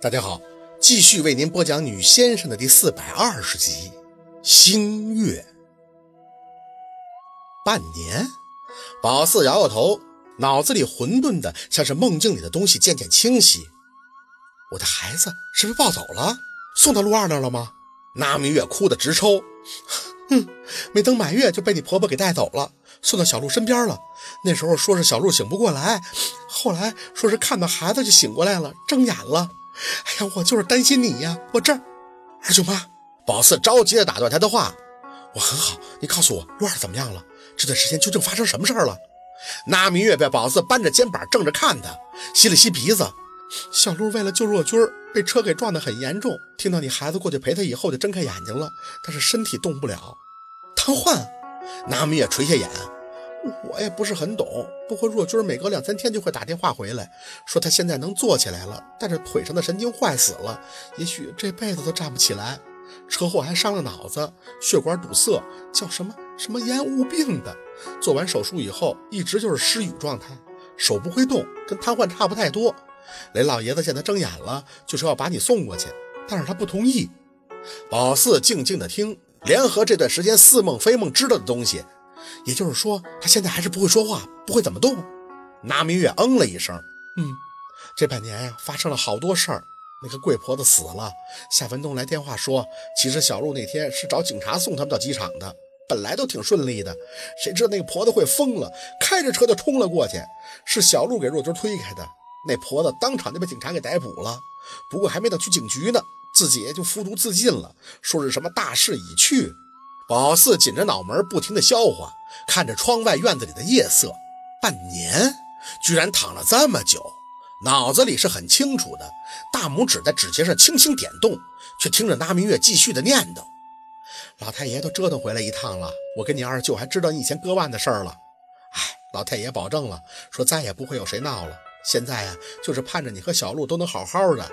大家好，继续为您播讲《女先生》的第四百二十集《星月》。半年，宝四摇摇头，脑子里混沌的像是梦境里的东西渐渐清晰。我的孩子是不是抱走了？送到陆二那了吗？那明月哭得直抽。哼，没等满月就被你婆婆给带走了，送到小鹿身边了。那时候说是小鹿醒不过来，后来说是看到孩子就醒过来了，睁眼了。哎呀，我就是担心你呀！我这儿，二舅妈，宝四着急的打断他的话。我很好，你告诉我，陆二怎么样了？这段时间究竟发生什么事儿了？那明月被宝四扳着肩膀，正着看他，吸了吸鼻子。小鹿为了救若君，被车给撞得很严重。听到你孩子过去陪他以后，就睁开眼睛了，但是身体动不了，瘫痪。那明月垂下眼。我也不是很懂，不过若君每隔两三天就会打电话回来，说他现在能坐起来了，但是腿上的神经坏死了，也许这辈子都站不起来。车祸还伤了脑子，血管堵塞，叫什么什么烟雾病的。做完手术以后，一直就是失语状态，手不会动，跟瘫痪差不太多。雷老爷子见他睁眼了，就说要把你送过去，但是他不同意。宝四静静的听，联合这段时间似梦非梦知道的东西。也就是说，他现在还是不会说话，不会怎么动。拿明月嗯了一声，嗯，这半年呀，发生了好多事儿。那个贵婆子死了，夏文东来电话说，其实小鹿那天是找警察送他们到机场的，本来都挺顺利的，谁知道那个婆子会疯了，开着车就冲了过去，是小鹿给若军推开的。那婆子当场就被警察给逮捕了，不过还没等去警局呢，自己就服毒自尽了，说是什么大势已去。宝四紧着脑门，不停地消化，看着窗外院子里的夜色。半年，居然躺了这么久，脑子里是很清楚的。大拇指在指节上轻轻点动，却听着那明月继续的念叨：“老太爷都折腾回来一趟了，我跟你二舅还知道你以前割腕的事儿了。哎，老太爷保证了，说再也不会有谁闹了。现在呀，就是盼着你和小鹿都能好好的。”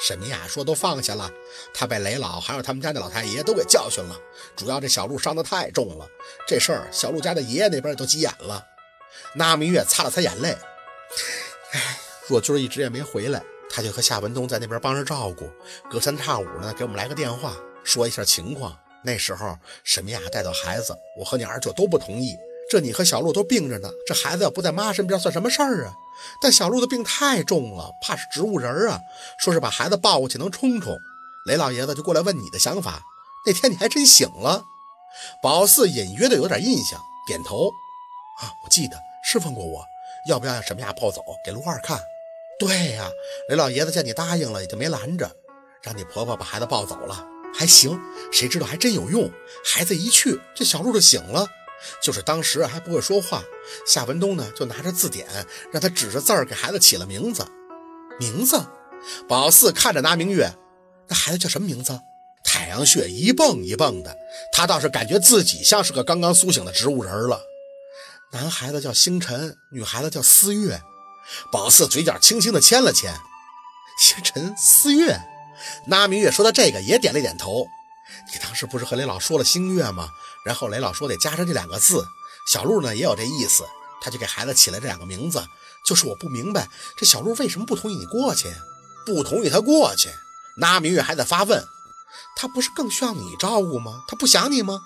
沈明雅说：“都放下了，他被雷老还有他们家那老太爷都给教训了。主要这小鹿伤得太重了，这事儿小鹿家的爷爷那边都急眼了。”那明月擦了擦眼泪：“哎，若君一直也没回来，他就和夏文东在那边帮着照顾，隔三差五呢给我们来个电话，说一下情况。那时候沈明雅带走孩子，我和你二舅都不同意。这你和小鹿都病着呢，这孩子要不在妈身边算什么事儿啊？”但小鹿的病太重了，怕是植物人啊。说是把孩子抱过去能冲冲。雷老爷子就过来问你的想法。那天你还真醒了。宝四隐约的有点印象，点头。啊，我记得是问过我，要不要让什么呀抱走给陆二看。对呀，雷老爷子见你答应了，也就没拦着，让你婆婆把孩子抱走了。还行，谁知道还真有用。孩子一去，这小鹿就醒了。就是当时还不会说话，夏文东呢就拿着字典，让他指着字儿给孩子起了名字。名字，宝四看着拿明月，那孩子叫什么名字？太阳穴一蹦一蹦的，他倒是感觉自己像是个刚刚苏醒的植物人了。男孩子叫星辰，女孩子叫思月。宝四嘴角轻轻的牵了牵，星辰思月。那明月说到这个也点了点头。你当时不是和雷老说了星月吗？然后雷老说得加上这两个字，小鹿呢也有这意思，他就给孩子起了这两个名字。就是我不明白，这小鹿为什么不同意你过去？不同意他过去？那明月还在发问，他不是更需要你照顾吗？他不想你吗？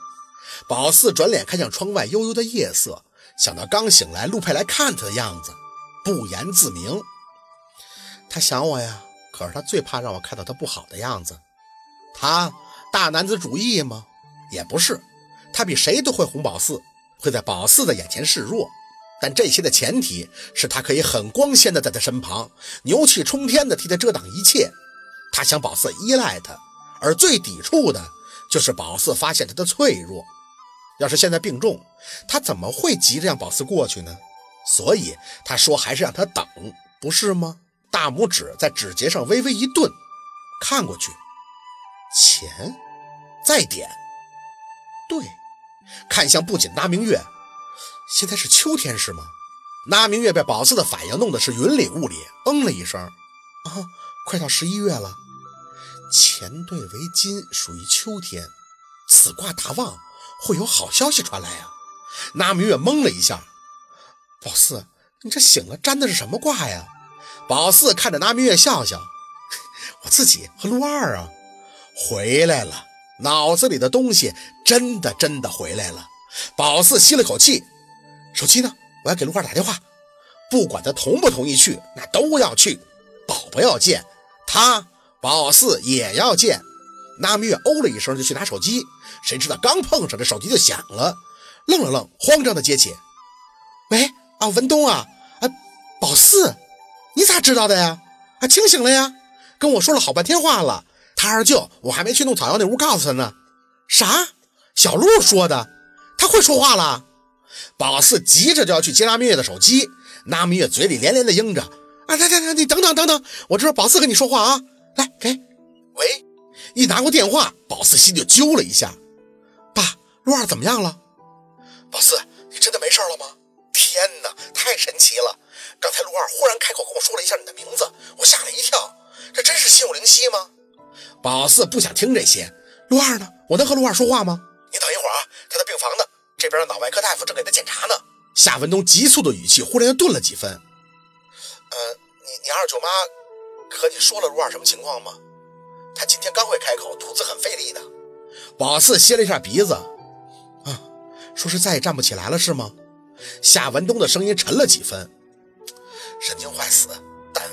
宝四转脸看向窗外悠悠的夜色，想到刚醒来陆佩来看他的样子，不言自明。他想我呀，可是他最怕让我看到他不好的样子。他。大男子主义吗？也不是，他比谁都会哄宝四，会在宝四的眼前示弱。但这些的前提是他可以很光鲜的在他身旁，牛气冲天的替他遮挡一切。他想宝四依赖他，而最抵触的就是宝四发现他的脆弱。要是现在病重，他怎么会急着让宝四过去呢？所以他说还是让他等，不是吗？大拇指在指节上微微一顿，看过去。钱，再点，对，看向不仅那明月，现在是秋天是吗？那明月被宝四的反应弄得是云里雾里，嗯了一声，啊，快到十一月了，钱兑为金属于秋天，此卦大旺，会有好消息传来啊！那明月懵了一下，宝四，你这醒了，占的是什么卦呀？宝四看着那明月笑笑。我自己和陆二啊，回来了。脑子里的东西真的真的回来了。宝四吸了口气，手机呢？我要给陆二打电话，不管他同不同意去，那都要去。宝宝要见他，宝四也要见。那蜜月哦了一声就去拿手机，谁知道刚碰上这手机就响了，愣了愣，慌张的接起：“喂啊，文东啊，啊，宝四，你咋知道的呀？啊，清醒了呀？跟我说了好半天话了。他二舅，我还没去弄草药那屋告诉他呢。啥？小鹿说的？他会说话了？”宝四急着就要去接拉蜜月的手机，拉蜜月嘴里连连的应着：“啊，来来来，你等等等等，我这是宝四跟你说话啊，来给。”喂。一拿过电话，宝四心就揪了一下。爸，陆二怎么样了？宝四，你真的没事了吗？天哪，太神奇了！刚才陆二忽然开口跟我说了一下你的名字，我吓了一跳。这真是心有灵犀吗？宝四不想听这些。陆二呢？我能和陆二说话吗？你等一会儿啊，他在病房呢，这边的脑外科大夫正给他检查呢。夏文东急促的语气忽然又顿了几分。呃，你你二舅妈和你说了陆二什么情况吗？他今天刚会开口，吐字很费力的。宝四吸了一下鼻子，啊，说是再也站不起来了，是吗？夏文东的声音沉了几分。神经坏死，但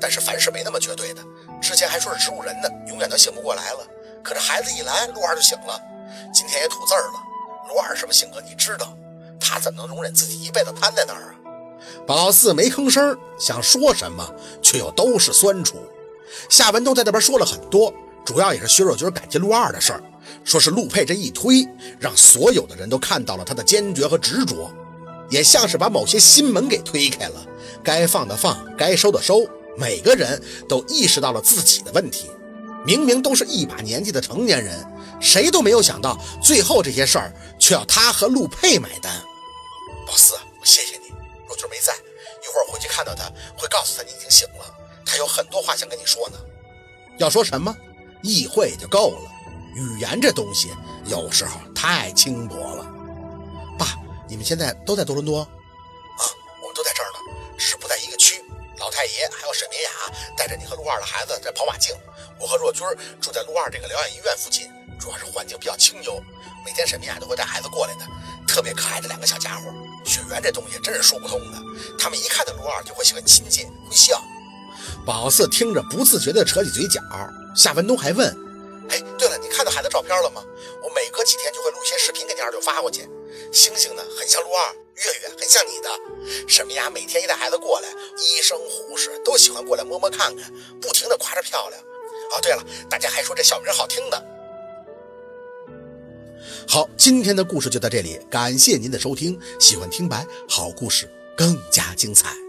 但是凡事没那么绝对的。之前还说是植物人呢，永远都醒不过来了。可这孩子一来，陆二就醒了。今天也吐字了。陆二什么性格你知道？他怎么能容忍自己一辈子瘫在那儿啊？宝四没吭声，想说什么，却又都是酸楚。夏文东在那边说了很多，主要也是薛若军感激陆二的事儿，说是陆佩这一推，让所有的人都看到了他的坚决和执着，也像是把某些心门给推开了，该放的放，该收的收，每个人都意识到了自己的问题。明明都是一把年纪的成年人，谁都没有想到，最后这些事儿却要他和陆佩买单。老四，我谢谢你，若军没在，一会儿回去看到他，会告诉他你已经醒了。他有很多话想跟你说呢，要说什么，意会就够了。语言这东西有时候太轻薄了。爸，你们现在都在多伦多？太爷还有沈明雅带着你和陆二的孩子在跑马竞，我和若军住在陆二这个疗养医院附近，主要是环境比较清幽。每天沈明雅都会带孩子过来的，特别可爱的两个小家伙。血缘这东西真是说不通的，他们一看到陆二就会喜欢亲近，会笑。宝四听着，不自觉地扯起嘴角。夏文东还问：“哎，对了，你看到孩子照片了吗？我每隔几天就会录一些视频给你二舅发过去。星星呢，很像陆二；月月很像你的。沈明雅每天一带孩子过来，医生护士都喜欢过来摸摸看看，不停的夸着漂亮。哦，对了，大家还说这小名好听呢。好，今天的故事就到这里，感谢您的收听。喜欢听白好故事，更加精彩。